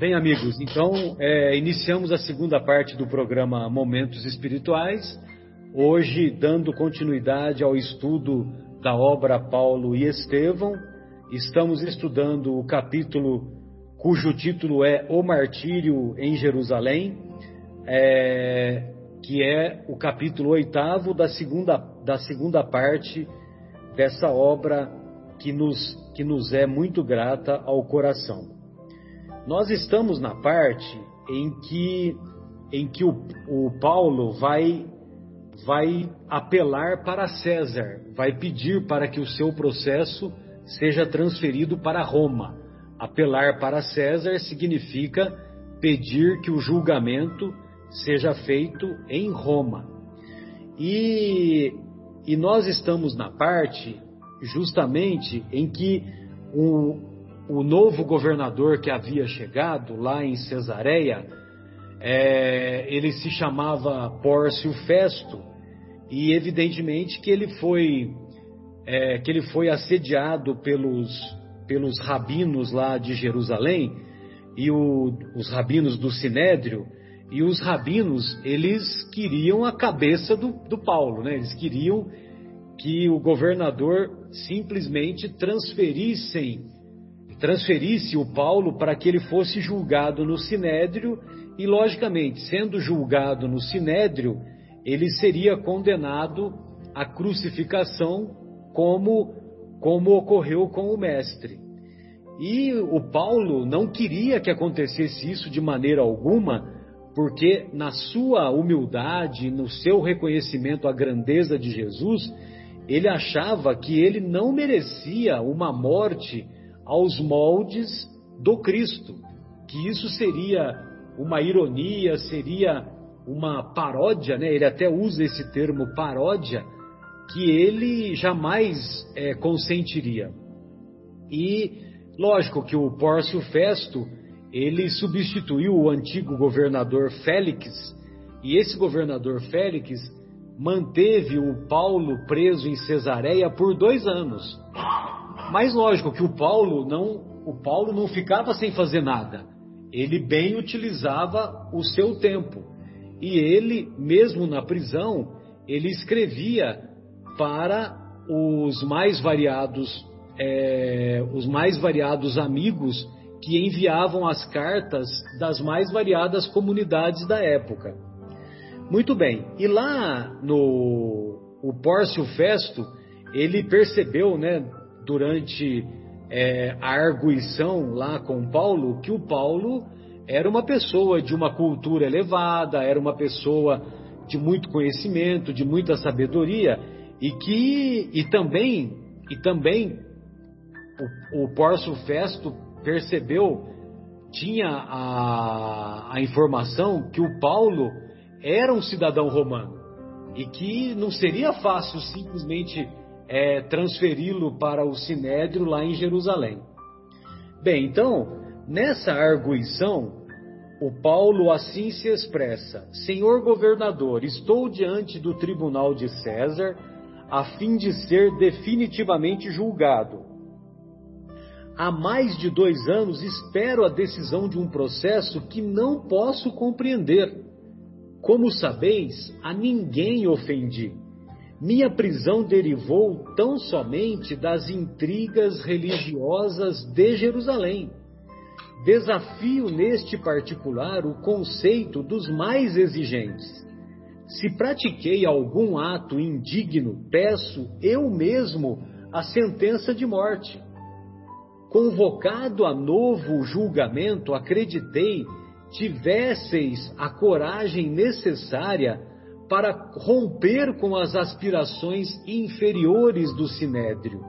Bem, amigos, então é, iniciamos a segunda parte do programa Momentos Espirituais, hoje dando continuidade ao estudo da obra Paulo e Estevão. Estamos estudando o capítulo cujo título é O Martírio em Jerusalém, é, que é o capítulo oitavo da segunda, da segunda parte dessa obra que nos, que nos é muito grata ao coração. Nós estamos na parte em que, em que o, o Paulo vai, vai apelar para César, vai pedir para que o seu processo seja transferido para Roma. Apelar para César significa pedir que o julgamento seja feito em Roma. E, e nós estamos na parte justamente em que o, o novo governador que havia chegado lá em Cesareia, é, ele se chamava Pórcio Festo e evidentemente que ele foi é, que ele foi assediado pelos pelos rabinos lá de Jerusalém e o, os rabinos do Sinédrio e os rabinos eles queriam a cabeça do, do Paulo, né? Eles queriam que o governador simplesmente transferissem transferisse o Paulo para que ele fosse julgado no Sinédrio e, logicamente, sendo julgado no Sinédrio, ele seria condenado à crucificação como, como ocorreu com o Mestre. E o Paulo não queria que acontecesse isso de maneira alguma, porque na sua humildade, no seu reconhecimento à grandeza de Jesus, ele achava que ele não merecia uma morte aos moldes do Cristo, que isso seria uma ironia, seria uma paródia, né? ele até usa esse termo paródia, que ele jamais é, consentiria. E lógico que o Pórcio Festo ele substituiu o antigo governador Félix, e esse governador Félix manteve o Paulo preso em Cesareia por dois anos. Mas lógico que o Paulo não, o Paulo não ficava sem fazer nada. Ele bem utilizava o seu tempo. E ele, mesmo na prisão, ele escrevia para os mais variados, é, os mais variados amigos que enviavam as cartas das mais variadas comunidades da época. Muito bem. E lá no o Pórcio Festo, ele percebeu, né, durante é, a arguição lá com Paulo que o Paulo era uma pessoa de uma cultura elevada, era uma pessoa de muito conhecimento, de muita sabedoria e que e também e também o, o Pórcio Festo percebeu tinha a, a informação que o Paulo era um cidadão romano e que não seria fácil simplesmente é, transferi-lo para o Sinédrio lá em Jerusalém. Bem, então, nessa arguição, o Paulo assim se expressa: Senhor governador, estou diante do tribunal de César a fim de ser definitivamente julgado. Há mais de dois anos espero a decisão de um processo que não posso compreender. Como sabeis, a ninguém ofendi minha prisão derivou tão somente das intrigas religiosas de Jerusalém. Desafio neste particular o conceito dos mais exigentes. Se pratiquei algum ato indigno, peço eu mesmo a sentença de morte. Convocado a novo julgamento, acreditei tivesseis a coragem necessária para romper com as aspirações inferiores do sinédrio,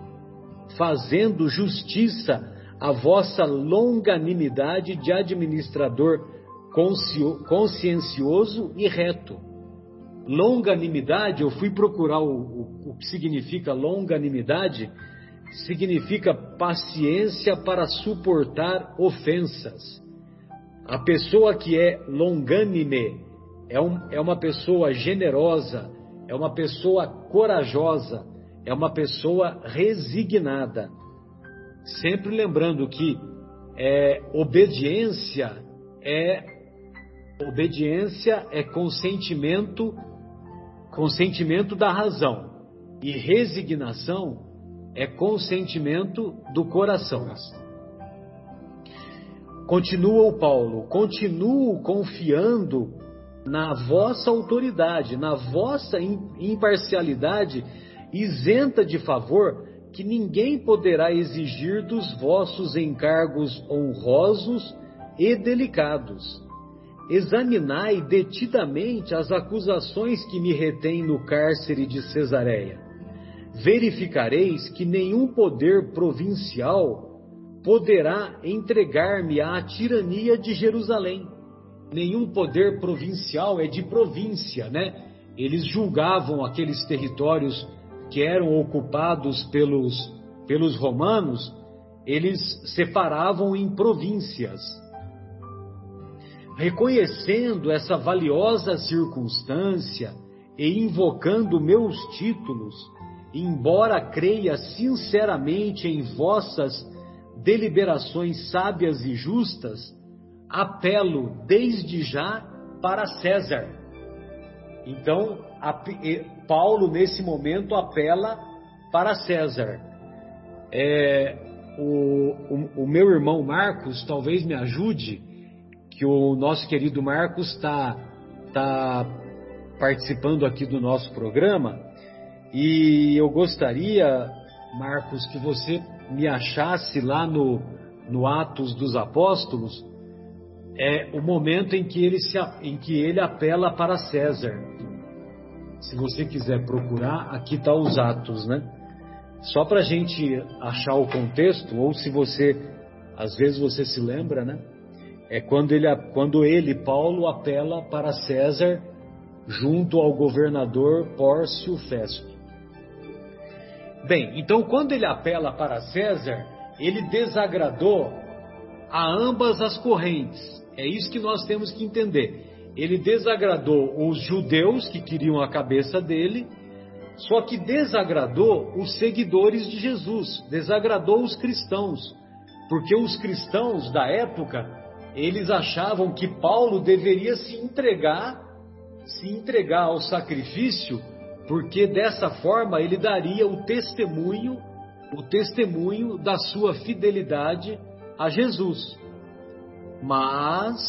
fazendo justiça à vossa longanimidade de administrador consciencioso e reto. Longanimidade, eu fui procurar o, o, o que significa longanimidade, significa paciência para suportar ofensas. A pessoa que é longânime é, um, é uma pessoa generosa, é uma pessoa corajosa, é uma pessoa resignada. Sempre lembrando que é, obediência é obediência é consentimento consentimento da razão e resignação é consentimento do coração. Continua o Paulo, continuo confiando na vossa autoridade, na vossa imparcialidade isenta de favor, que ninguém poderá exigir dos vossos encargos honrosos e delicados. Examinai detidamente as acusações que me retêm no cárcere de Cesareia. Verificareis que nenhum poder provincial poderá entregar-me à tirania de Jerusalém. Nenhum poder provincial é de província, né? Eles julgavam aqueles territórios que eram ocupados pelos, pelos romanos, eles separavam em províncias. Reconhecendo essa valiosa circunstância e invocando meus títulos, embora creia sinceramente em vossas deliberações sábias e justas, apelo desde já para César. Então, Paulo, nesse momento, apela para César. É, o, o, o, meu irmão Marcos talvez me ajude, que o nosso querido Marcos está tá participando aqui do nosso programa, e eu gostaria, Marcos, que você me achasse lá no, no Atos dos Apóstolos, é o momento em que ele, se, em que ele apela para César. Se você quiser procurar, aqui está os Atos, né? Só para a gente achar o contexto, ou se você, às vezes você se lembra, né? É quando ele, quando ele, Paulo, apela para César junto ao governador Pórcio Festo. Bem, então quando ele apela para César, ele desagradou a ambas as correntes. É isso que nós temos que entender. Ele desagradou os judeus que queriam a cabeça dele, só que desagradou os seguidores de Jesus, desagradou os cristãos, porque os cristãos da época, eles achavam que Paulo deveria se entregar, se entregar ao sacrifício porque dessa forma ele daria o testemunho, o testemunho da sua fidelidade a Jesus. Mas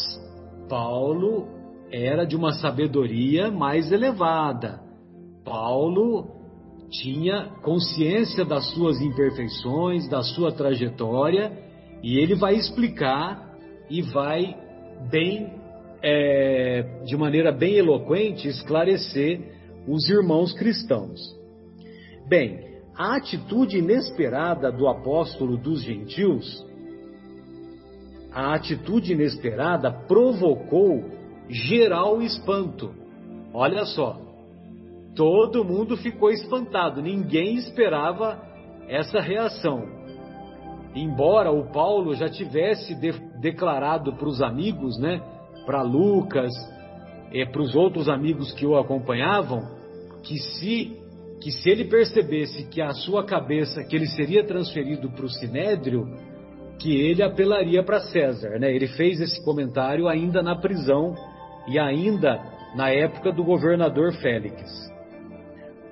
Paulo era de uma sabedoria mais elevada. Paulo tinha consciência das suas imperfeições, da sua trajetória, e ele vai explicar e vai bem, é, de maneira bem eloquente, esclarecer os irmãos cristãos. Bem, a atitude inesperada do apóstolo dos gentios, a atitude inesperada provocou geral espanto. Olha só, todo mundo ficou espantado, ninguém esperava essa reação. Embora o Paulo já tivesse de, declarado para os amigos, né, para Lucas, é, para os outros amigos que o acompanhavam que se que se ele percebesse que a sua cabeça que ele seria transferido para o sinédrio que ele apelaria para César, né? Ele fez esse comentário ainda na prisão e ainda na época do governador Félix.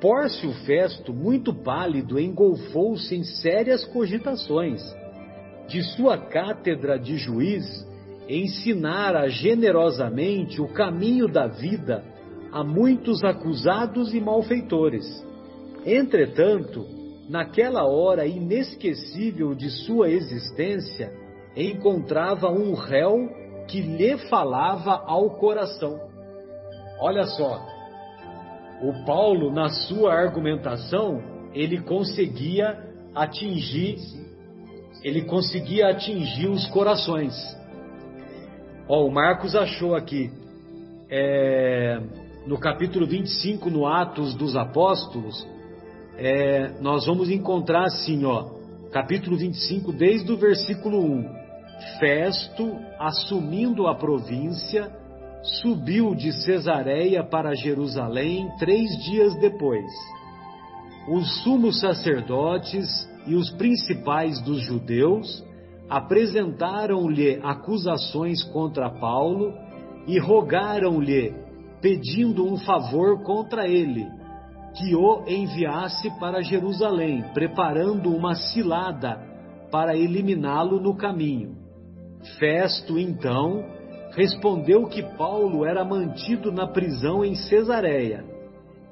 Pórcio Festo, muito pálido, engolfou-se em sérias cogitações. De sua cátedra de juiz, ensinara generosamente o caminho da vida a muitos acusados e malfeitores. Entretanto, naquela hora inesquecível de sua existência, encontrava um réu que lhe falava ao coração. Olha só, o Paulo, na sua argumentação, ele conseguia atingir, ele conseguia atingir os corações. Ó, o Marcos achou aqui, é, no capítulo 25, no Atos dos Apóstolos, é, nós vamos encontrar assim, ó, capítulo 25, desde o versículo 1. Festo, assumindo a província, subiu de Cesareia para Jerusalém três dias depois. Os sumos sacerdotes e os principais dos judeus apresentaram-lhe acusações contra Paulo e rogaram-lhe, pedindo um favor contra ele, que o enviasse para Jerusalém, preparando uma cilada para eliminá-lo no caminho. Festo, então, respondeu que Paulo era mantido na prisão em Cesareia.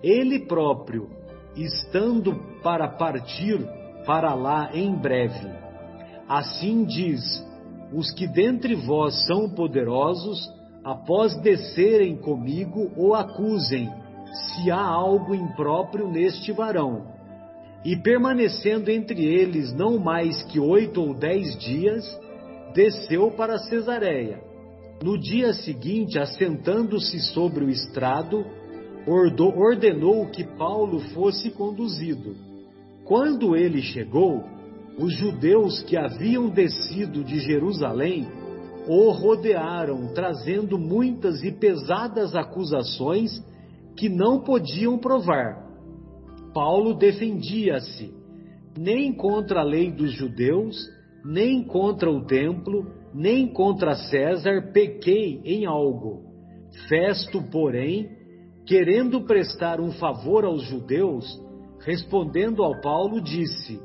Ele próprio, estando para partir para lá em breve. Assim diz: os que dentre vós são poderosos, após descerem comigo, o acusem, se há algo impróprio neste varão. E permanecendo entre eles não mais que oito ou dez dias, desceu para Cesareia. No dia seguinte, assentando-se sobre o estrado, ordenou que Paulo fosse conduzido. Quando ele chegou, os judeus que haviam descido de Jerusalém o rodearam, trazendo muitas e pesadas acusações que não podiam provar. Paulo defendia-se, nem contra a lei dos judeus, nem contra o templo, nem contra César pequei em algo. Festo, porém, querendo prestar um favor aos judeus, respondendo ao Paulo, disse: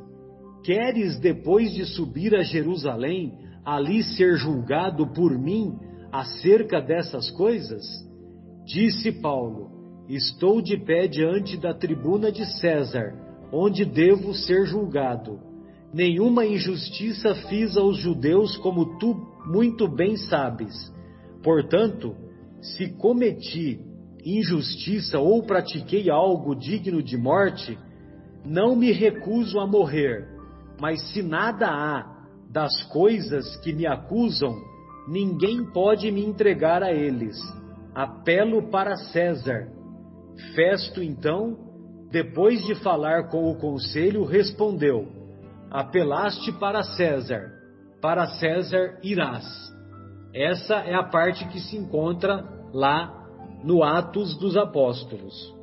Queres, depois de subir a Jerusalém, ali ser julgado por mim acerca dessas coisas? Disse Paulo: Estou de pé diante da tribuna de César, onde devo ser julgado. Nenhuma injustiça fiz aos judeus, como tu muito bem sabes. Portanto, se cometi injustiça ou pratiquei algo digno de morte, não me recuso a morrer. Mas se nada há das coisas que me acusam, ninguém pode me entregar a eles. Apelo para César. Festo, então, depois de falar com o conselho, respondeu: Apelaste para César, para César irás. Essa é a parte que se encontra lá no Atos dos Apóstolos.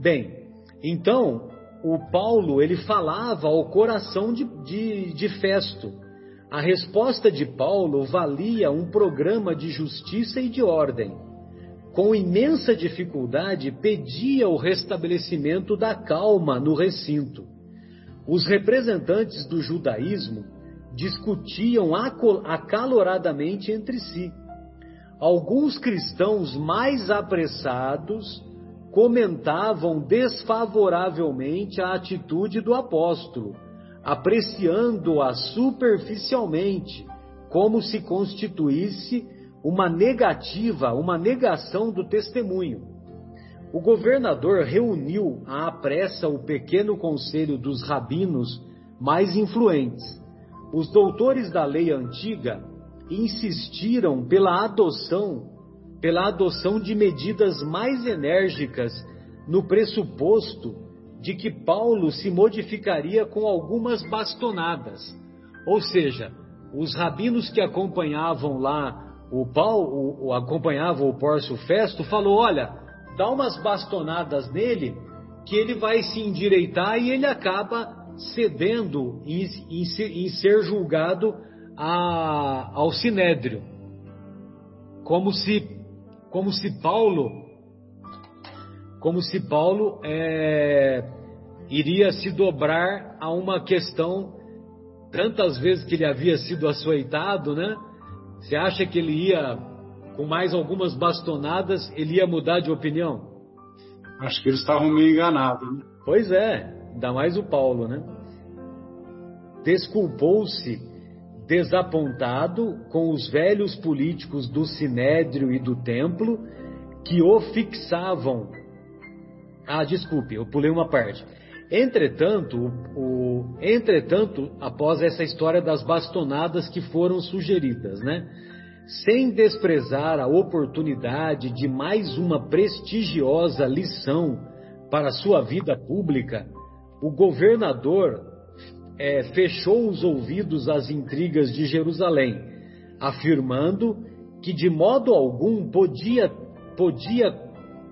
Bem, então o Paulo ele falava ao coração de, de, de Festo. A resposta de Paulo valia um programa de justiça e de ordem. Com imensa dificuldade, pedia o restabelecimento da calma no recinto. Os representantes do judaísmo discutiam acaloradamente entre si. Alguns cristãos mais apressados comentavam desfavoravelmente a atitude do apóstolo, apreciando-a superficialmente, como se constituísse uma negativa, uma negação do testemunho. O governador reuniu à pressa o pequeno conselho dos rabinos mais influentes. Os doutores da lei antiga insistiram pela adoção pela adoção de medidas mais enérgicas no pressuposto de que Paulo se modificaria com algumas bastonadas. Ou seja, os rabinos que acompanhavam lá o Paulo, o, acompanhavam o Pórcio Festo, falou: olha, dá umas bastonadas nele que ele vai se endireitar e ele acaba cedendo em, em, em ser julgado a, ao sinédrio. Como se como se Paulo, como se Paulo é, iria se dobrar a uma questão tantas vezes que ele havia sido açoitado, né? Você acha que ele ia, com mais algumas bastonadas, ele ia mudar de opinião? Acho que eles estavam meio enganados, né? Pois é, ainda mais o Paulo, né? Desculpou-se desapontado com os velhos políticos do Sinédrio e do Templo que o fixavam. Ah, desculpe, eu pulei uma parte. Entretanto, o, entretanto, após essa história das bastonadas que foram sugeridas, né? Sem desprezar a oportunidade de mais uma prestigiosa lição para sua vida pública, o governador é, fechou os ouvidos às intrigas de Jerusalém, afirmando que de modo algum podia, podia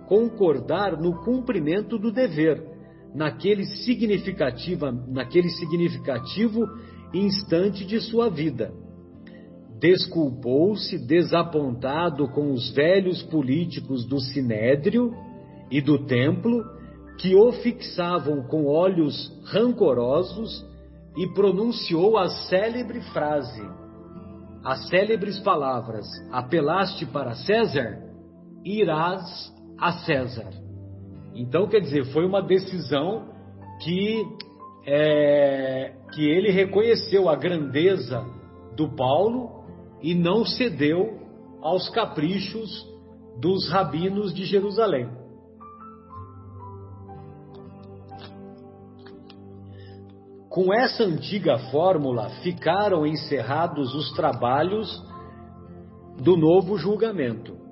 concordar no cumprimento do dever, naquele, significativa, naquele significativo instante de sua vida. Desculpou-se desapontado com os velhos políticos do Sinédrio e do templo, que o fixavam com olhos rancorosos, e pronunciou a célebre frase, as célebres palavras: Apelaste para César? Irás a César. Então, quer dizer, foi uma decisão que, é, que ele reconheceu a grandeza do Paulo e não cedeu aos caprichos dos rabinos de Jerusalém. Com essa antiga fórmula ficaram encerrados os trabalhos do novo julgamento.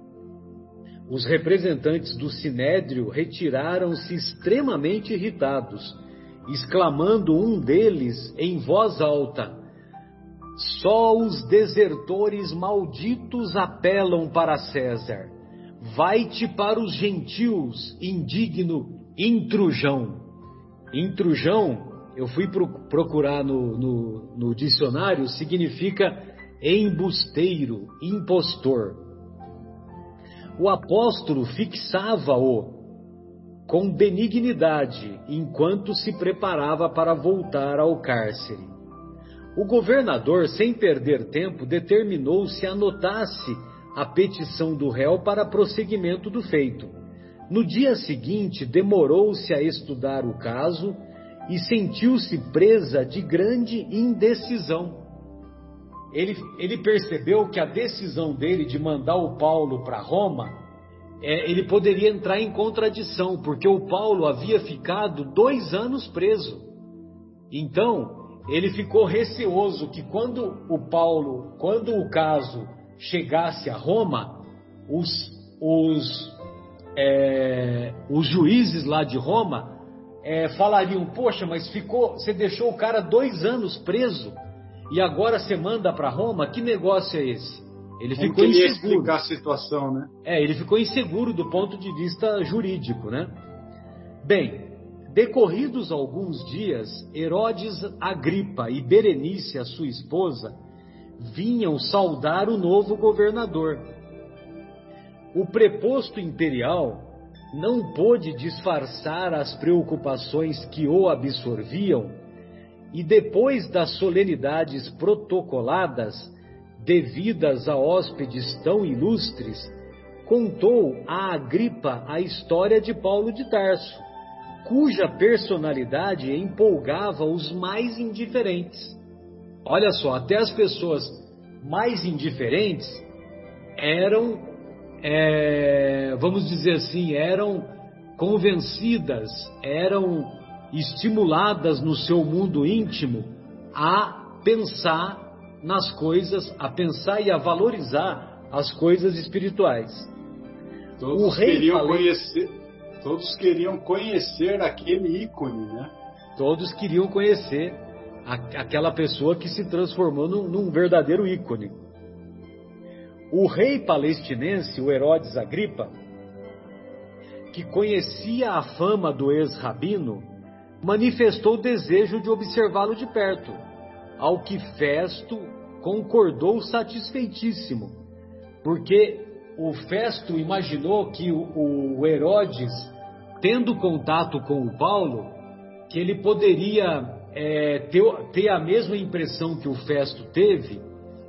Os representantes do sinédrio retiraram-se extremamente irritados, exclamando um deles em voz alta: Só os desertores malditos apelam para César. Vai-te para os gentios, indigno intrujão. Intrujão eu fui procurar no, no, no dicionário, significa embusteiro, impostor. O apóstolo fixava-o com benignidade enquanto se preparava para voltar ao cárcere. O governador, sem perder tempo, determinou se anotasse a petição do réu para prosseguimento do feito. No dia seguinte, demorou-se a estudar o caso e sentiu-se presa de grande indecisão. Ele, ele, percebeu que a decisão dele de mandar o Paulo para Roma, é, ele poderia entrar em contradição, porque o Paulo havia ficado dois anos preso. Então, ele ficou receoso que quando o Paulo, quando o caso chegasse a Roma, os, os, é, os juízes lá de Roma é, falariam: Poxa, mas ficou, você deixou o cara dois anos preso e agora você manda para Roma? Que negócio é esse? Ele Como ficou inseguro. explicar a situação, né? É, ele ficou inseguro do ponto de vista jurídico, né? Bem, decorridos alguns dias, Herodes Agripa e Berenice, a sua esposa, vinham saudar o novo governador. O preposto imperial não pôde disfarçar as preocupações que o absorviam e depois das solenidades protocoladas devidas a hóspedes tão ilustres, contou a Agripa a história de Paulo de Tarso, cuja personalidade empolgava os mais indiferentes. Olha só, até as pessoas mais indiferentes eram é, vamos dizer assim, eram convencidas, eram estimuladas no seu mundo íntimo a pensar nas coisas, a pensar e a valorizar as coisas espirituais. Todos o rei queriam falei, conhecer, todos queriam conhecer aquele ícone, né? Todos queriam conhecer a, aquela pessoa que se transformou num, num verdadeiro ícone. O rei palestinense, o Herodes Agripa, que conhecia a fama do ex-rabino, manifestou desejo de observá-lo de perto, ao que Festo concordou satisfeitíssimo, porque o Festo imaginou que o, Herodes, tendo contato com o Paulo, que ele poderia é, ter, ter a mesma impressão que o Festo teve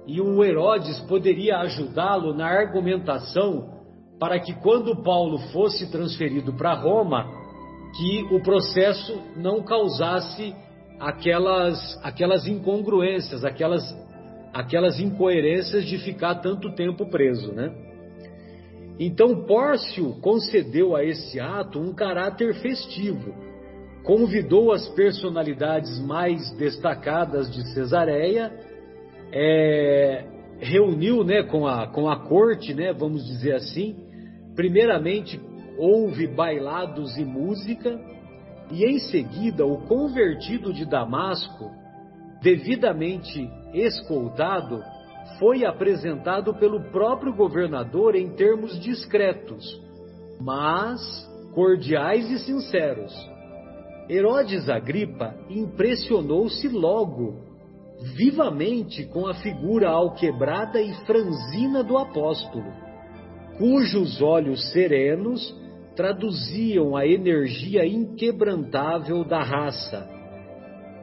e o Herodes poderia ajudá-lo na argumentação para que quando Paulo fosse transferido para Roma, que o processo não causasse aquelas, aquelas incongruências, aquelas, aquelas incoerências de ficar tanto tempo preso, né? Então Pórcio concedeu a esse ato um caráter festivo, convidou as personalidades mais destacadas de Cesareia é, reuniu né, com, a, com a corte, né, vamos dizer assim. Primeiramente, houve bailados e música, e em seguida, o convertido de Damasco, devidamente escoltado, foi apresentado pelo próprio governador em termos discretos, mas cordiais e sinceros. Herodes Agripa impressionou-se logo vivamente com a figura alquebrada e franzina do apóstolo, cujos olhos serenos traduziam a energia inquebrantável da raça.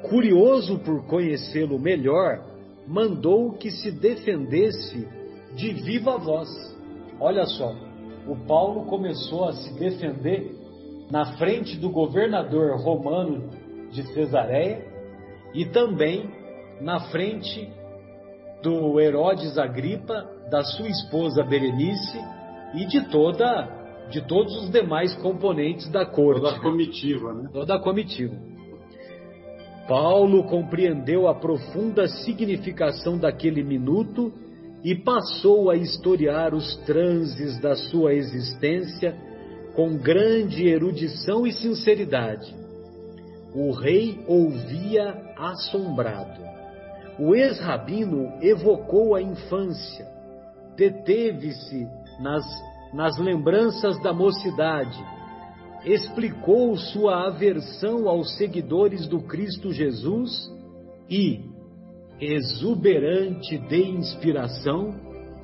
Curioso por conhecê-lo melhor, mandou que se defendesse de viva voz. Olha só, o Paulo começou a se defender na frente do governador romano de Cesareia e também na frente do Herodes Agripa, da sua esposa Berenice e de toda de todos os demais componentes da corte. Toda a comitiva, né? Toda a comitiva. Paulo compreendeu a profunda significação daquele minuto e passou a historiar os transes da sua existência com grande erudição e sinceridade. O rei ouvia assombrado. O ex-rabino evocou a infância, deteve-se nas, nas lembranças da mocidade, explicou sua aversão aos seguidores do Cristo Jesus e, exuberante de inspiração,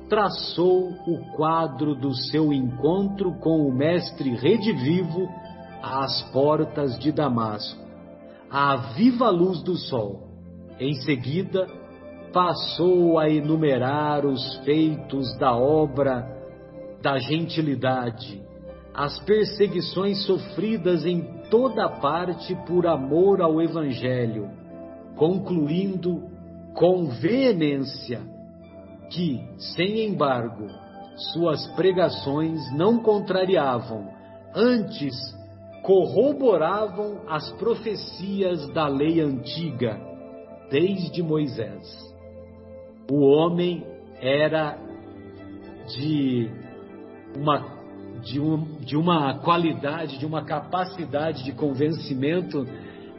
traçou o quadro do seu encontro com o Mestre redivivo às portas de Damasco, à viva luz do sol. Em seguida, passou a enumerar os feitos da obra da gentilidade, as perseguições sofridas em toda parte por amor ao Evangelho, concluindo com veemência que, sem embargo, suas pregações não contrariavam, antes corroboravam as profecias da lei antiga, desde Moisés. O homem era de uma, de, um, de uma qualidade, de uma capacidade de convencimento,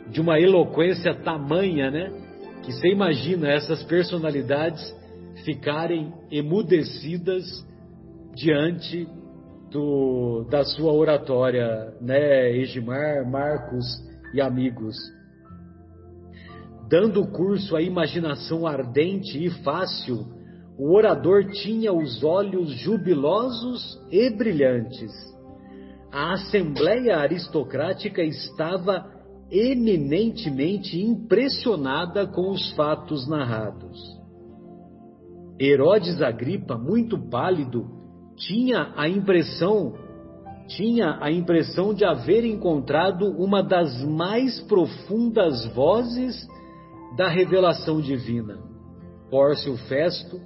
de uma eloquência tamanha, né? Que você imagina essas personalidades ficarem emudecidas diante do, da sua oratória, né, Egimar, Marcos e amigos. Dando curso à imaginação ardente e fácil, o orador tinha os olhos jubilosos e brilhantes. A assembleia aristocrática estava eminentemente impressionada com os fatos narrados. Herodes Agripa, muito pálido, tinha a impressão tinha a impressão de haver encontrado uma das mais profundas vozes da revelação divina. Pórcio Festo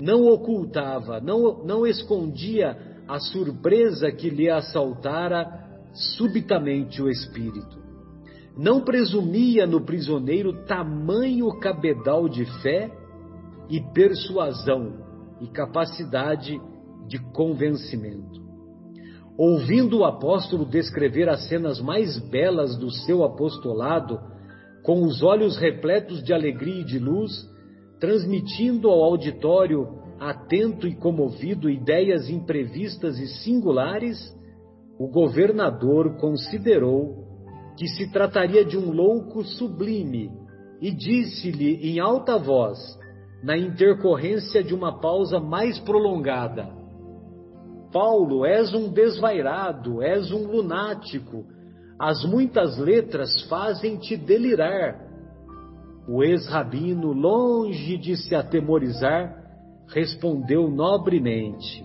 não ocultava, não, não escondia a surpresa que lhe assaltara subitamente o espírito. Não presumia no prisioneiro tamanho cabedal de fé e persuasão e capacidade de convencimento. Ouvindo o apóstolo descrever as cenas mais belas do seu apostolado, com os olhos repletos de alegria e de luz, transmitindo ao auditório atento e comovido ideias imprevistas e singulares, o governador considerou que se trataria de um louco sublime e disse-lhe em alta voz, na intercorrência de uma pausa mais prolongada: Paulo, és um desvairado, és um lunático, as muitas letras fazem-te delirar. O ex-rabino, longe de se atemorizar, respondeu nobremente: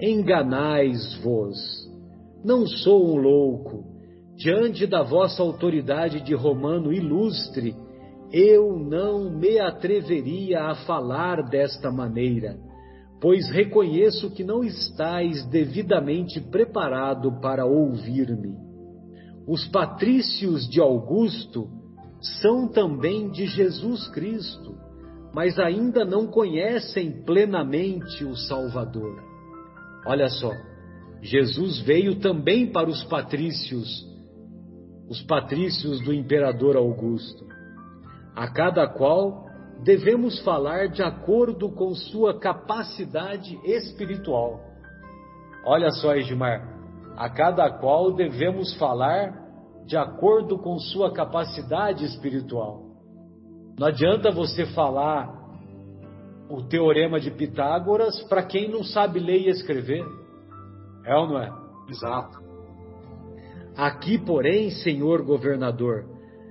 Enganais-vos. Não sou um louco. Diante da vossa autoridade de romano ilustre, eu não me atreveria a falar desta maneira, pois reconheço que não estáis devidamente preparado para ouvir-me. Os patrícios de Augusto são também de Jesus Cristo, mas ainda não conhecem plenamente o Salvador. Olha só, Jesus veio também para os patrícios, os patrícios do imperador Augusto. A cada qual devemos falar de acordo com sua capacidade espiritual. Olha só, Edmar, a cada qual devemos falar de acordo com sua capacidade espiritual. Não adianta você falar o teorema de Pitágoras para quem não sabe ler e escrever. É ou não é? Exato. Aqui, porém, senhor governador,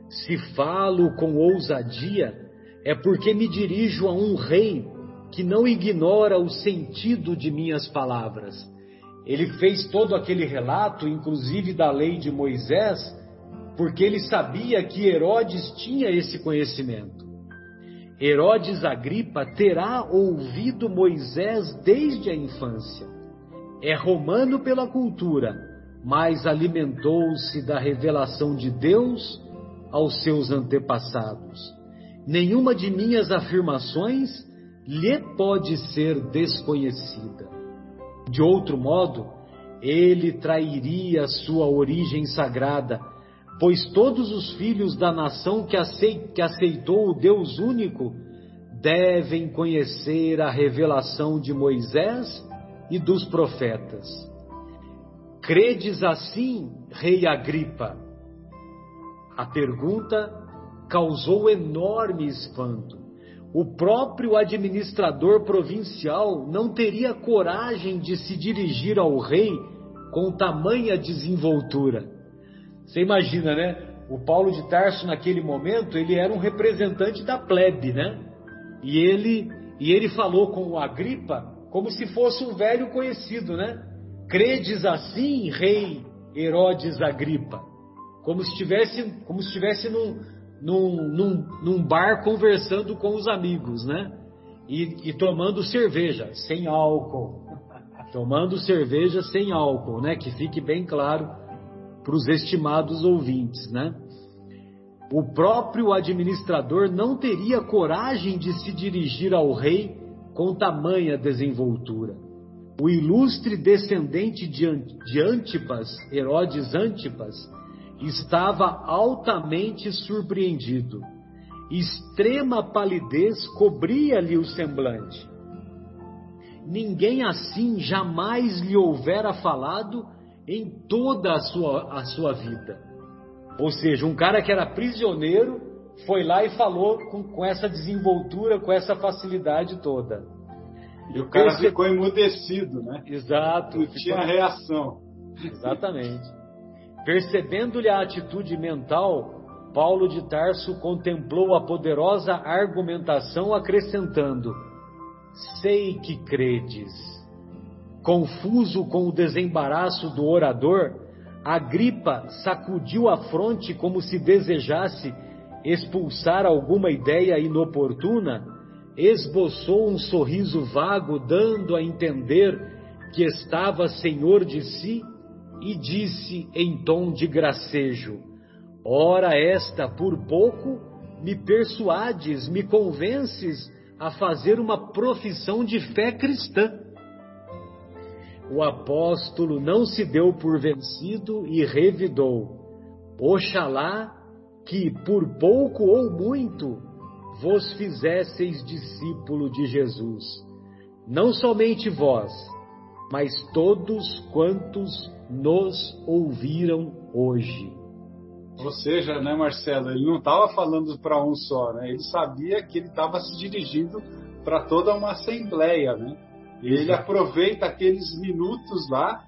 se falo com ousadia, é porque me dirijo a um rei que não ignora o sentido de minhas palavras. Ele fez todo aquele relato, inclusive da lei de Moisés, porque ele sabia que Herodes tinha esse conhecimento. Herodes Agripa terá ouvido Moisés desde a infância. É romano pela cultura, mas alimentou-se da revelação de Deus aos seus antepassados. Nenhuma de minhas afirmações lhe pode ser desconhecida. De outro modo, ele trairia sua origem sagrada, pois todos os filhos da nação que aceitou o Deus único devem conhecer a revelação de Moisés e dos profetas. Credes assim, rei Agripa? A pergunta causou enorme espanto. O próprio administrador provincial não teria coragem de se dirigir ao rei com tamanha desenvoltura. Você imagina, né? O Paulo de Tarso, naquele momento, ele era um representante da plebe, né? E ele, e ele falou com o Agripa como se fosse um velho conhecido, né? Credes assim, rei Herodes Agripa? Como se estivesse, como se estivesse num, num, num, num bar conversando com os amigos, né? E, e tomando cerveja sem álcool. Tomando cerveja sem álcool, né? Que fique bem claro para os estimados ouvintes, né? O próprio administrador não teria coragem de se dirigir ao rei com tamanha desenvoltura. O ilustre descendente de Antipas, Herodes Antipas, estava altamente surpreendido. Extrema palidez cobria-lhe o semblante. Ninguém assim jamais lhe houvera falado em toda a sua, a sua vida. Ou seja, um cara que era prisioneiro foi lá e falou com, com essa desenvoltura, com essa facilidade toda. E o cara Perce... ficou emudecido, né? Exato. Não tinha reação. Exatamente. Percebendo-lhe a atitude mental, Paulo de Tarso contemplou a poderosa argumentação, acrescentando: Sei que credes. Confuso com o desembaraço do orador, Agripa sacudiu a fronte como se desejasse expulsar alguma ideia inoportuna, esboçou um sorriso vago, dando a entender que estava senhor de si e disse em tom de gracejo: Ora, esta por pouco me persuades, me convences a fazer uma profissão de fé cristã. O apóstolo não se deu por vencido e revidou: Oxalá que por pouco ou muito vos fizesseis discípulo de Jesus, não somente vós, mas todos quantos nos ouviram hoje. Ou seja, né, Marcelo, ele não estava falando para um só, né? Ele sabia que ele estava se dirigindo para toda uma assembleia, né? E ele aproveita aqueles minutos lá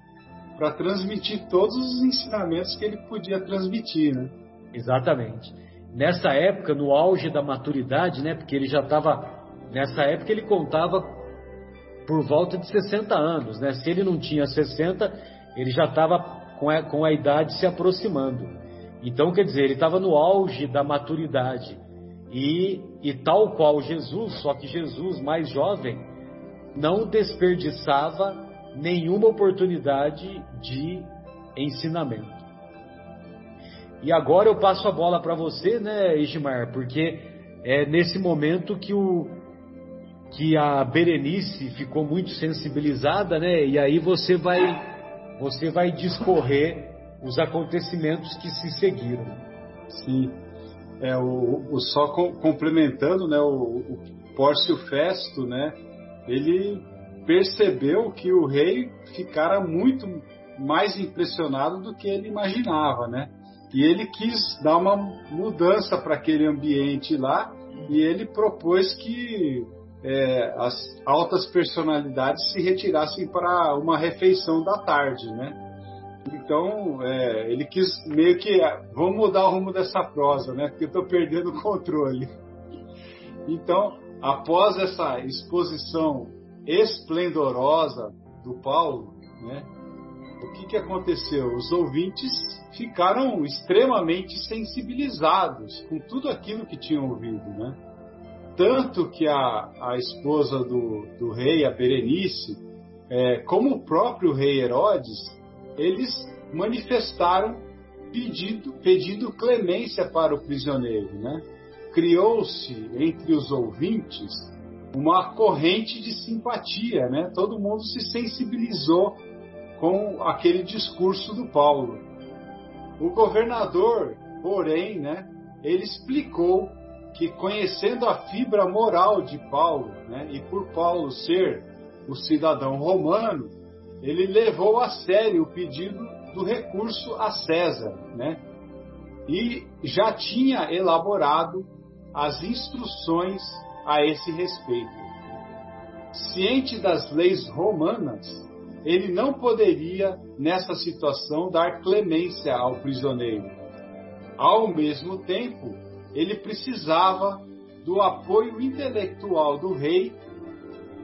para transmitir todos os ensinamentos que ele podia transmitir, né? Exatamente. Nessa época, no auge da maturidade, né? Porque ele já estava nessa época ele contava por volta de 60 anos, né? Se ele não tinha 60, ele já estava com a, com a idade se aproximando. Então, quer dizer, ele estava no auge da maturidade. E, e tal qual Jesus, só que Jesus, mais jovem, não desperdiçava nenhuma oportunidade de ensinamento. E agora eu passo a bola para você, né, Ismar, porque é nesse momento que o, que a Berenice ficou muito sensibilizada, né? E aí você vai você vai discorrer os acontecimentos que se seguiram. Sim. É o, o só com, complementando, né, o, o Pórcio Festo, né? Ele percebeu que o rei ficara muito mais impressionado do que ele imaginava, né? E ele quis dar uma mudança para aquele ambiente lá e ele propôs que é, as altas personalidades se retirassem para uma refeição da tarde, né? Então, é, ele quis meio que, é, vamos mudar o rumo dessa prosa, né? Porque eu estou perdendo o controle. Então, após essa exposição esplendorosa do Paulo, né? O que, que aconteceu? Os ouvintes ficaram extremamente sensibilizados com tudo aquilo que tinham ouvido, né? Tanto que a, a esposa do, do rei, a Berenice, é, como o próprio rei Herodes, eles manifestaram pedido, pedindo clemência para o prisioneiro. Né? Criou-se entre os ouvintes uma corrente de simpatia, né? todo mundo se sensibilizou com aquele discurso do Paulo. O governador, porém, né, ele explicou que conhecendo a fibra moral de Paulo, né, e por Paulo ser o cidadão romano, ele levou a sério o pedido do recurso a César, né? E já tinha elaborado as instruções a esse respeito. Ciente das leis romanas, ele não poderia, nessa situação, dar clemência ao prisioneiro. Ao mesmo tempo, ele precisava do apoio intelectual do rei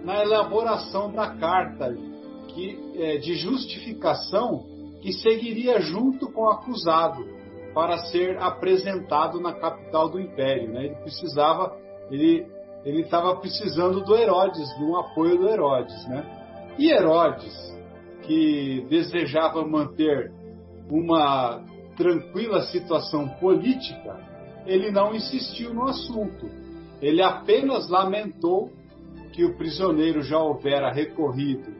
na elaboração da carta que, é, de justificação que seguiria junto com o acusado para ser apresentado na capital do império. Né? Ele precisava, ele ele estava precisando do Herodes, de um apoio do Herodes, né? E Herodes, que desejava manter uma tranquila situação política, ele não insistiu no assunto. Ele apenas lamentou que o prisioneiro já houvera recorrido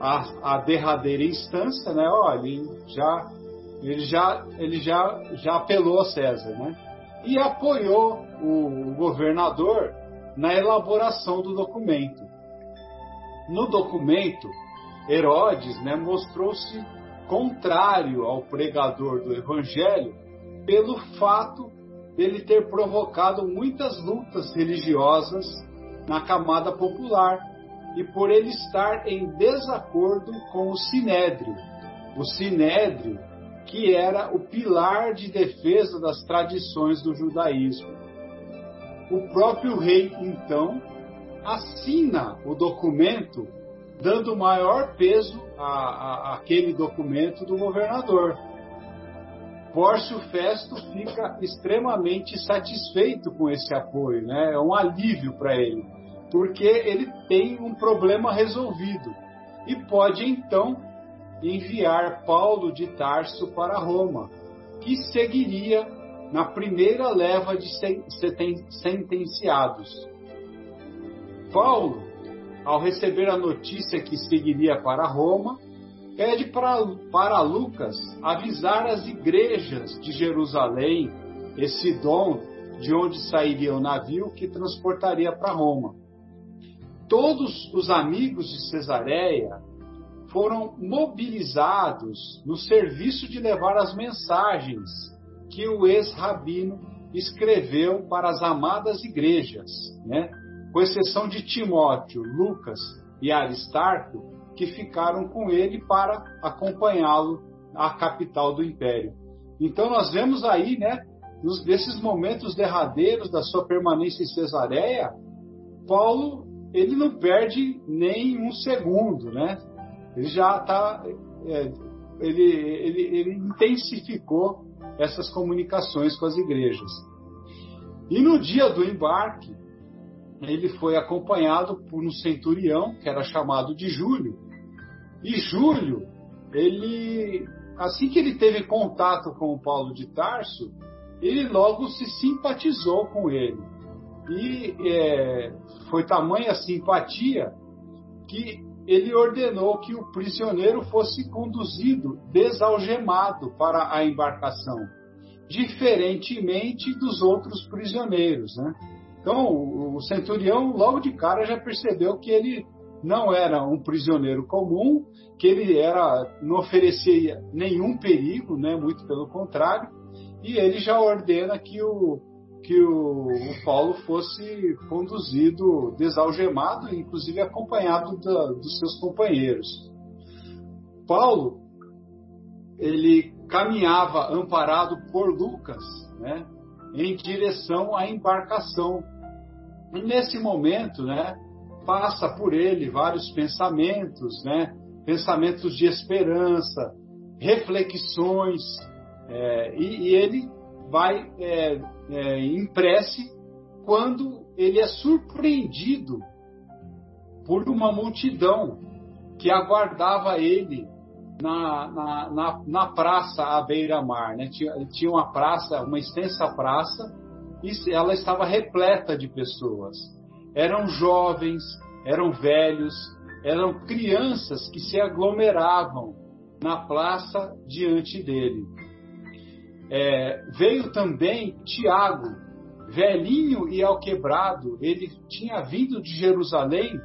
a, a derradeira instância, né? Olha, ele já, ele já, ele já, já apelou a César, né? E apoiou o, governador na elaboração do documento. No documento, Herodes né, mostrou-se contrário ao pregador do Evangelho pelo fato dele ter provocado muitas lutas religiosas na camada popular e por ele estar em desacordo com o Sinédrio. O Sinédrio, que era o pilar de defesa das tradições do judaísmo. O próprio rei, então, assina o documento, dando maior peso a, àquele documento do governador. Pórcio Festo fica extremamente satisfeito com esse apoio, né? é um alívio para ele porque ele tem um problema resolvido e pode então enviar Paulo de Tarso para Roma, que seguiria na primeira leva de sentenciados. Paulo, ao receber a notícia que seguiria para Roma, pede para, para Lucas avisar as igrejas de Jerusalém esse dom de onde sairia o navio que transportaria para Roma todos os amigos de Cesareia foram mobilizados no serviço de levar as mensagens que o ex-rabino escreveu para as amadas igrejas, né? com exceção de Timóteo, Lucas e Aristarco, que ficaram com ele para acompanhá-lo à capital do império. Então nós vemos aí, né, nos desses momentos derradeiros da sua permanência em Cesareia, Paulo ele não perde nem um segundo, né? Ele já está, é, ele, ele, ele intensificou essas comunicações com as igrejas. E no dia do embarque, ele foi acompanhado por um centurião que era chamado de Júlio. E Júlio, ele, assim que ele teve contato com o Paulo de Tarso, ele logo se simpatizou com ele. E é, foi tamanha simpatia que ele ordenou que o prisioneiro fosse conduzido desalgemado para a embarcação, diferentemente dos outros prisioneiros. Né? Então, o centurião, logo de cara, já percebeu que ele não era um prisioneiro comum, que ele era, não oferecia nenhum perigo, né? muito pelo contrário, e ele já ordena que o, que o, o Paulo fosse conduzido desalgemado, inclusive acompanhado da, dos seus companheiros. Paulo ele caminhava amparado por Lucas, né, em direção à embarcação. E nesse momento, né, passa por ele vários pensamentos, né, pensamentos de esperança, reflexões, é, e, e, ele vai é, é, em prece quando ele é surpreendido por uma multidão que aguardava ele na, na, na, na praça à beira-mar. Né? Tinha, tinha uma praça, uma extensa praça, e ela estava repleta de pessoas. Eram jovens, eram velhos, eram crianças que se aglomeravam na praça diante dele. É, veio também Tiago, velhinho e alquebrado, ele tinha vindo de Jerusalém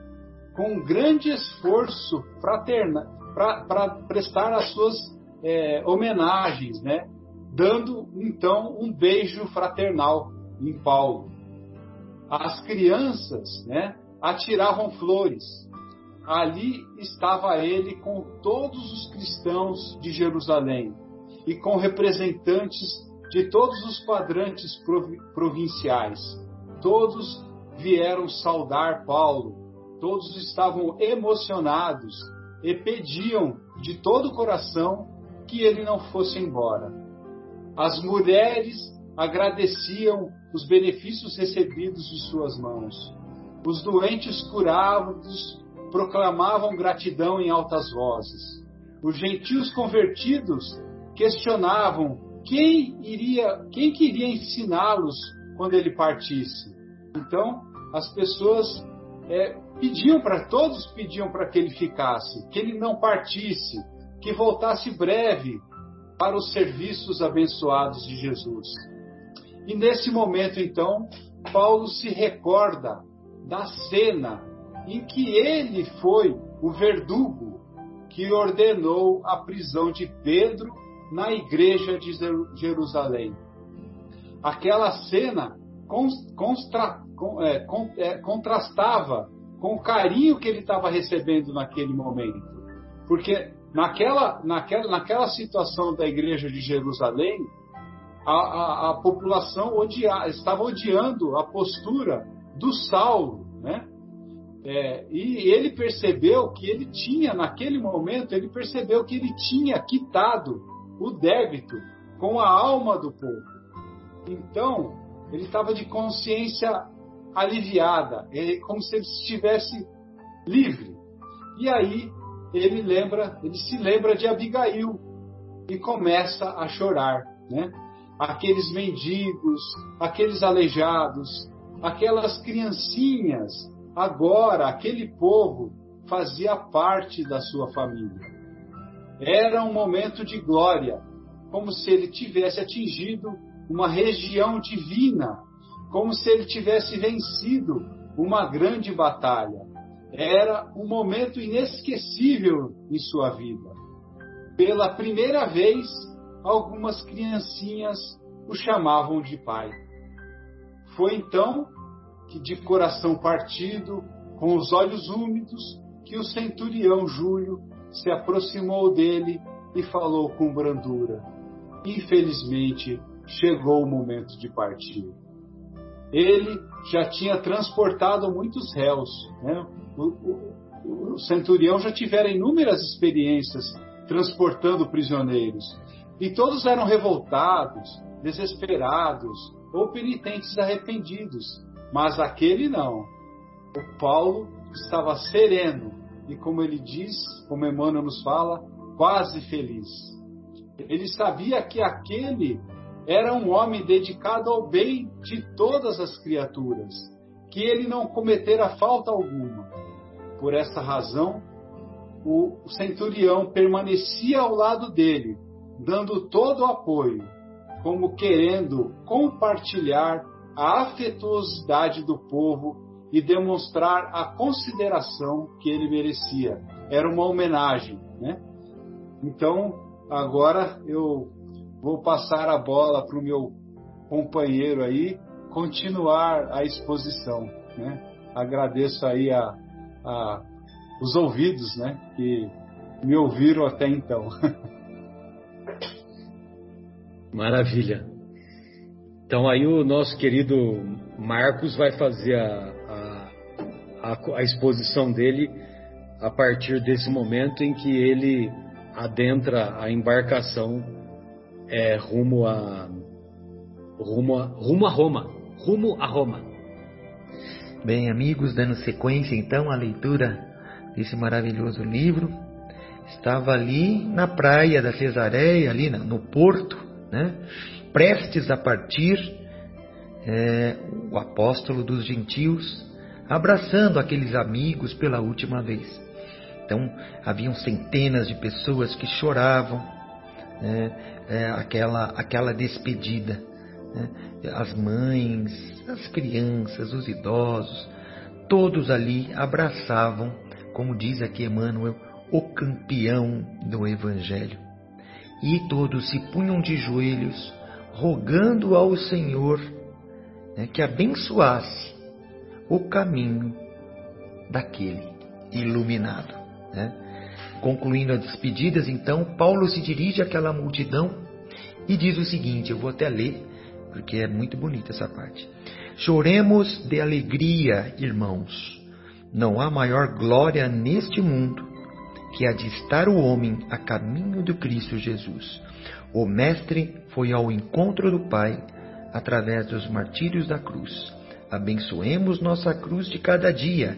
com um grande esforço para prestar as suas é, homenagens, né? dando então um beijo fraternal em Paulo. As crianças né, atiravam flores, ali estava ele com todos os cristãos de Jerusalém e com representantes de todos os quadrantes provinciais. Todos vieram saudar Paulo, todos estavam emocionados e pediam de todo o coração que ele não fosse embora. As mulheres agradeciam os benefícios recebidos de suas mãos. Os doentes curados proclamavam gratidão em altas vozes. Os gentios convertidos questionavam quem iria, quem queria ensiná-los quando ele partisse. Então, as pessoas é, pediam para todos pediam para que ele ficasse, que ele não partisse, que voltasse breve para os serviços abençoados de Jesus. E nesse momento, então, Paulo se recorda da cena em que ele foi o verdugo que ordenou a prisão de Pedro na igreja de Jerusalém. Aquela cena constra, é, é, contrastava com o carinho que ele estava recebendo naquele momento. Porque naquela, naquela, naquela situação da igreja de Jerusalém, a, a, a população odia, estava odiando a postura do Saulo, né? É, e ele percebeu que ele tinha, naquele momento, ele percebeu que ele tinha quitado o débito com a alma do povo. Então, ele estava de consciência aliviada, como se ele estivesse livre. E aí ele lembra, ele se lembra de Abigail e começa a chorar, né? Aqueles mendigos, aqueles aleijados, aquelas criancinhas Agora, aquele povo fazia parte da sua família. Era um momento de glória, como se ele tivesse atingido uma região divina, como se ele tivesse vencido uma grande batalha. Era um momento inesquecível em sua vida. Pela primeira vez, algumas criancinhas o chamavam de pai. Foi então que de coração partido, com os olhos úmidos, que o centurião Júlio se aproximou dele e falou com brandura: Infelizmente, chegou o momento de partir. Ele já tinha transportado muitos réus. Né? O, o, o centurião já tivera inúmeras experiências transportando prisioneiros. E todos eram revoltados, desesperados ou penitentes arrependidos. Mas aquele não. O Paulo estava sereno e, como ele diz, como Emmanuel nos fala, quase feliz. Ele sabia que aquele era um homem dedicado ao bem de todas as criaturas, que ele não cometera falta alguma. Por essa razão, o centurião permanecia ao lado dele, dando todo o apoio, como querendo compartilhar a afetuosidade do povo e demonstrar a consideração que ele merecia. Era uma homenagem, né? Então, agora eu vou passar a bola para o meu companheiro aí, continuar a exposição. Né? Agradeço aí a, a, os ouvidos né, que me ouviram até então. Maravilha. Então aí o nosso querido Marcos vai fazer a, a, a, exposição dele a partir desse momento em que ele adentra a embarcação é, rumo a rumo a, rumo a Roma, rumo a Roma. Bem, amigos, dando sequência então à leitura desse maravilhoso livro, estava ali na praia da Cesareia, ali no porto, né? prestes a partir, é, o apóstolo dos gentios, abraçando aqueles amigos pela última vez. Então, haviam centenas de pessoas que choravam né, é, aquela, aquela despedida. Né? As mães, as crianças, os idosos, todos ali abraçavam, como diz aqui Emmanuel, o campeão do Evangelho. E todos se punham de joelhos, rogando ao Senhor né, que abençoasse o caminho daquele iluminado. Né? Concluindo as despedidas, então, Paulo se dirige àquela multidão e diz o seguinte: eu vou até ler, porque é muito bonita essa parte. Choremos de alegria, irmãos. Não há maior glória neste mundo que a de estar o homem a caminho do Cristo Jesus. O Mestre foi ao encontro do Pai através dos martírios da cruz. Abençoemos nossa cruz de cada dia.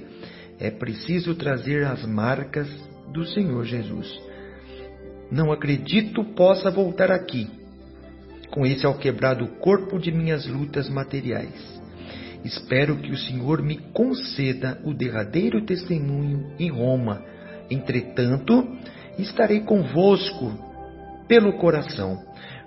É preciso trazer as marcas do Senhor Jesus. Não acredito possa voltar aqui, com esse alquebrado corpo de minhas lutas materiais. Espero que o Senhor me conceda o derradeiro testemunho em Roma. Entretanto, estarei convosco pelo coração.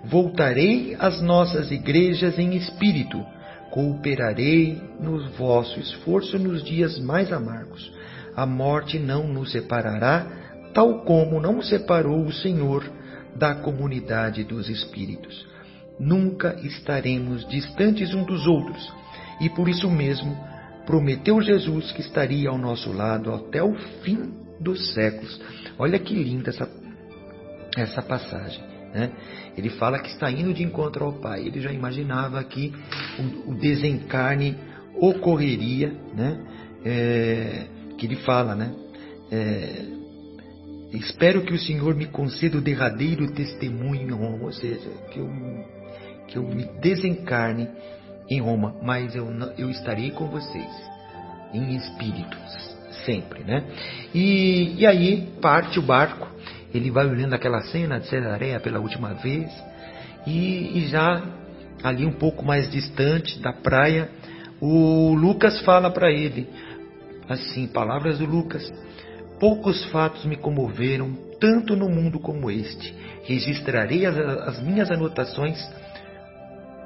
Voltarei às nossas igrejas em espírito. Cooperarei no vosso esforço nos dias mais amargos. A morte não nos separará, tal como não separou o Senhor da comunidade dos espíritos. Nunca estaremos distantes um dos outros e por isso mesmo prometeu Jesus que estaria ao nosso lado até o fim dos séculos. Olha que linda essa, essa passagem. Né? Ele fala que está indo de encontro ao Pai. Ele já imaginava que o, desencarne ocorreria, né? É, que ele fala, né? É, espero que o Senhor me conceda o derradeiro testemunho, ou seja, que eu, que eu me desencarne em Roma, mas eu, eu estarei com vocês em espíritos, sempre, né? E, e aí parte o barco, ele vai olhando aquela cena de Cesareia pela última vez, e, e já ali um pouco mais distante da praia, o Lucas fala para ele, assim, palavras do Lucas: Poucos fatos me comoveram, tanto no mundo como este. Registrarei as, as minhas anotações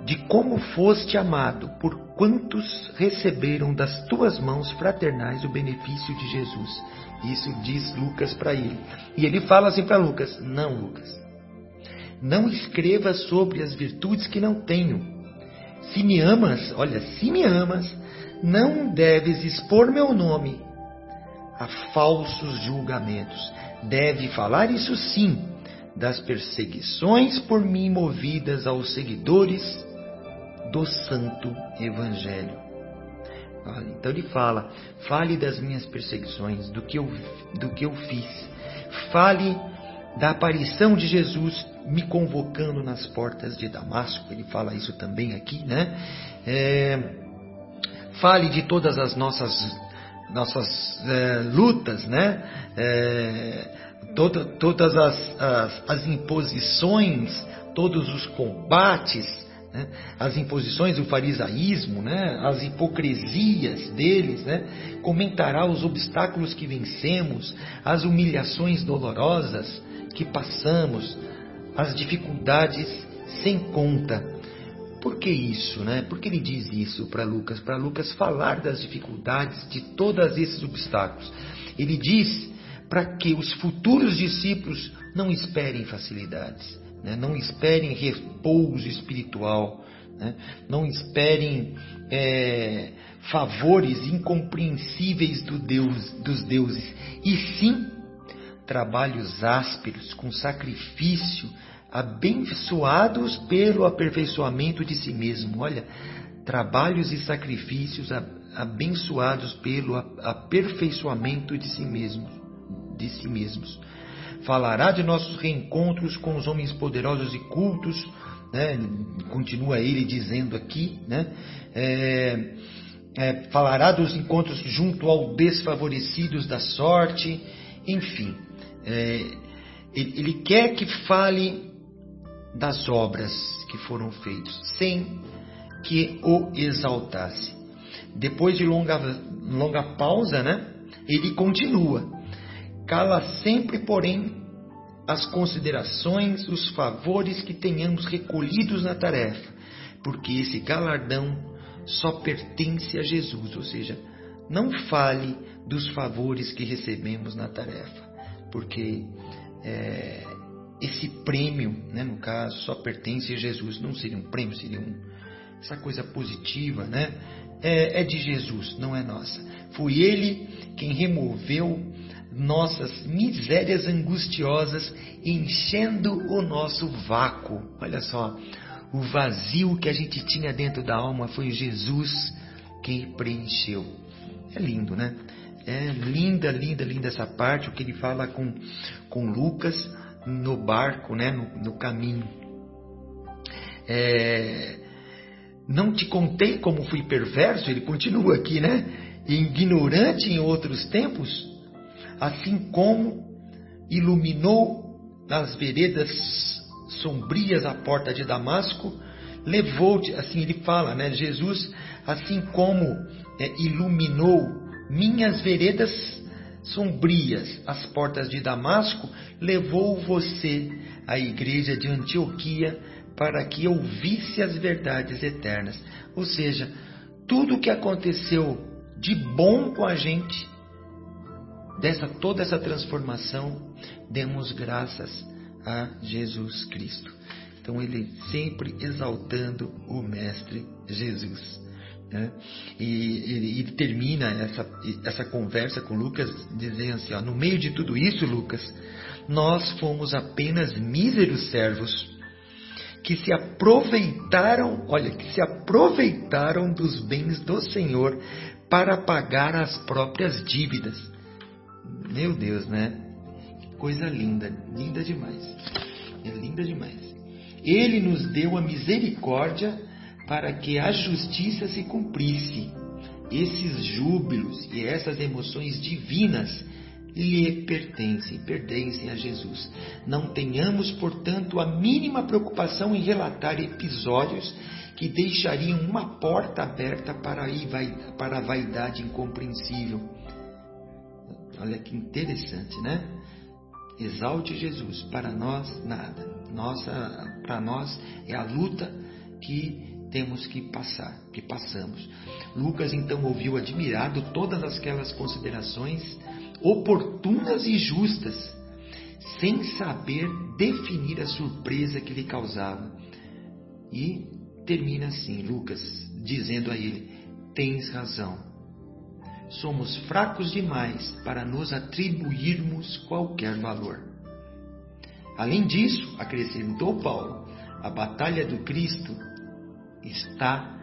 de como foste amado por quantos receberam das tuas mãos fraternais o benefício de Jesus. Isso diz Lucas para ele. E ele fala assim para Lucas: Não, Lucas, não escreva sobre as virtudes que não tenho. Se me amas, olha, se me amas, não deves expor meu nome a falsos julgamentos. Deve falar isso sim das perseguições por mim movidas aos seguidores do Santo Evangelho. Então ele fala: fale das minhas perseguições, do que eu, do que eu fiz. Fale da aparição de Jesus me convocando nas portas de Damasco. Ele fala isso também aqui, né? É, fale de todas as nossas nossas é, lutas, né? É, toda, todas as, as, as imposições, todos os combates né? as imposições do farisaísmo, né? as hipocrisias deles, né? comentará os obstáculos que vencemos, as humilhações dolorosas que passamos, as dificuldades sem conta. Por que isso, né? Por que ele diz isso para Lucas? Para Lucas falar das dificuldades de todos esses obstáculos. Ele diz para que os futuros discípulos não esperem facilidades né? Não esperem repouso espiritual Né? Não esperem é, favores incompreensíveis do Deus, dos deuses, e sim trabalhos ásperos, com sacrifício, abençoados pelo aperfeiçoamento de si mesmo. Olha, trabalhos e sacrifícios abençoados pelo aperfeiçoamento de si mesmos, de si mesmos. Falará de nossos reencontros com os homens poderosos e cultos, né? continua ele dizendo aqui, né? É, é, falará dos encontros junto ao desfavorecidos da sorte, enfim, é, ele, ele quer que fale das obras que foram feitas, sem que o exaltasse. Depois de longa, longa pausa, né, ele continua. Cala sempre, porém, as considerações, os favores que tenhamos recolhidos na tarefa, porque esse galardão só pertence a Jesus, ou seja, não fale dos favores que recebemos na tarefa, porque é, esse prêmio, né, no caso, só pertence a Jesus. Não seria um prêmio, seria um, essa coisa positiva, né? É, é de Jesus, não é nossa. Foi Ele quem removeu nossas misérias angustiosas, enchendo o nosso vácuo. Olha só, o vazio que a gente tinha dentro da alma foi Jesus quem preencheu. É lindo, né? É linda, linda, linda essa parte, o que ele fala com, com Lucas no barco, né, no, no caminho. É, não te contei como fui perverso, ele continua aqui, né? Ignorante em outros tempos, assim como iluminou nas veredas sombrias a porta de Damasco, levou-te, assim ele fala, né? Jesus, assim como é, iluminou minhas veredas sombrias as portas de Damasco, levou você à igreja de Antioquia para que ouvisse as verdades eternas. Ou seja, tudo o que aconteceu de bom com a gente, dessa toda essa transformação, demos graças a Jesus Cristo. Então ele sempre exaltando o mestre Jesus. Né? E ele, termina essa, essa conversa com Lucas dizendo assim: ó, no meio de tudo isso, Lucas, nós fomos apenas míseros servos que se aproveitaram, olha, que se aproveitaram dos bens do Senhor para pagar as próprias dívidas. Meu Deus, né? Coisa linda, linda demais. É linda demais. Ele nos deu a misericórdia para que a justiça se cumprisse. Esses júbilos e essas emoções divinas lhe pertencem, pertencem a Jesus. Não tenhamos, portanto, a mínima preocupação em relatar episódios que deixariam uma porta aberta para a vaidade incompreensível. Olha que interessante, né? Exalte Jesus, para nós nada. Nossa, para nós é a luta que temos que passar, que passamos. Lucas então ouviu admirado todas aquelas considerações oportunas e justas, sem saber definir a surpresa que lhe causava. E termina assim, Lucas, dizendo a ele: Tens razão. Somos fracos demais para nos atribuirmos qualquer valor. Além disso, acrescentou Paulo, a batalha do Cristo está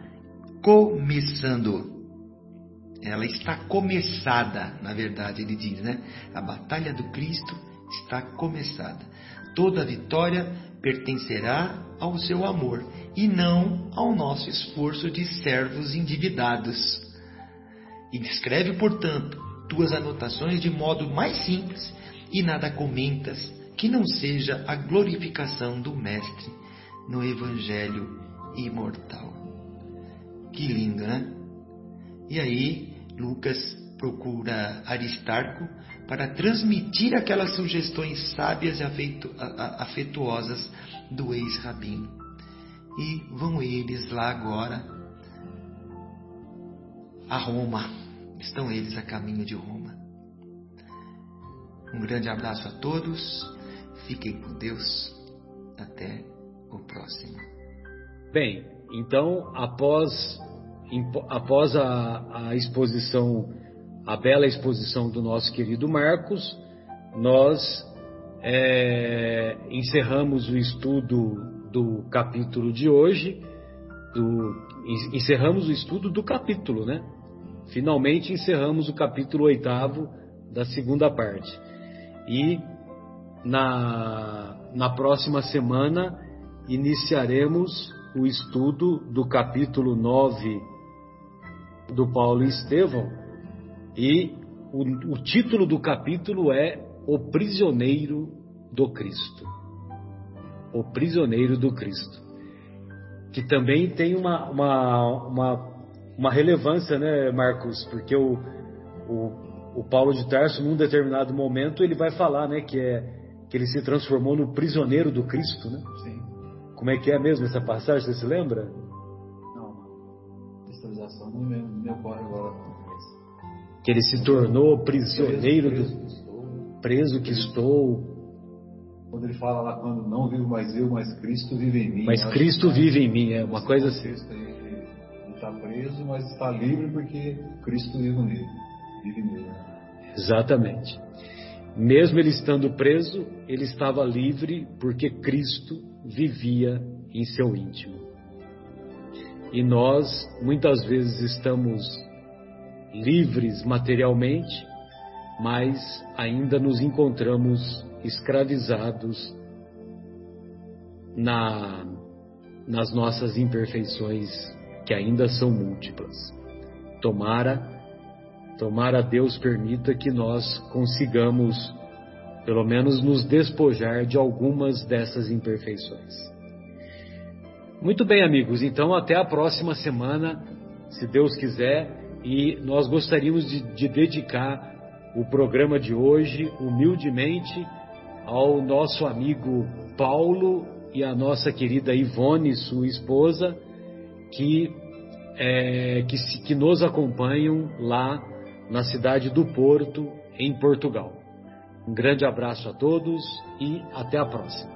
começando. Ela está começada, na verdade, ele diz, né? A batalha do Cristo está começada. Toda vitória pertencerá ao seu amor e não ao nosso esforço de servos endividados. E escreve, portanto, tuas anotações de modo mais simples e nada comentas que não seja a glorificação do Mestre no Evangelho imortal. Que lindo, né? E aí, Lucas procura Aristarco para transmitir aquelas sugestões sábias e afetuosas do ex-rabino. E vão eles lá agora a Roma. Estão eles a caminho de Roma. Um grande abraço a todos. Fiquem com Deus. Até o próximo. Bem, então, após, após a, a exposição, a bela exposição do nosso querido Marcos, nós é, encerramos o estudo do capítulo de hoje, do, encerramos o estudo do capítulo, né? Finalmente encerramos o capítulo oitavo da segunda parte. E na, na próxima semana iniciaremos o estudo do capítulo 9 do Paulo e Estevão. E o, o título do capítulo é O Prisioneiro do Cristo. O Prisioneiro do Cristo. Que também tem uma, uma, uma, uma relevância, né, Marcos? Porque o, o, o Paulo de Tarso, num determinado momento, ele vai falar né, que, é, que ele se transformou no prisioneiro do Cristo, né? Sim. Como é que é mesmo essa passagem? Você se lembra? Não, cristalização não me, me ocorre agora. Que ele se tornou prisioneiro preso, preso, do preso que estou. Quando ele fala lá, quando não vivo mais eu, mas Cristo vive em mim. Mas Cristo vive em mim, é uma coisa assim. Está preso, mas está livre porque Cristo vive nele. Vive nele. Exatamente. Mesmo ele estando preso, ele estava livre porque Cristo vivia em seu íntimo. E nós muitas vezes estamos livres materialmente, mas ainda nos encontramos escravizados na, nas nossas imperfeições, que ainda são múltiplas. Tomara, tomara Deus permita que nós consigamos pelo menos nos despojar de algumas dessas imperfeições. Muito bem, amigos, então até a próxima semana, se Deus quiser, e nós gostaríamos de, de dedicar o programa de hoje, humildemente, ao nosso amigo Paulo e à nossa querida Ivone, sua esposa, que, é, que, que nos acompanham lá na cidade do Porto, em Portugal. Um grande abraço a todos e até a próxima.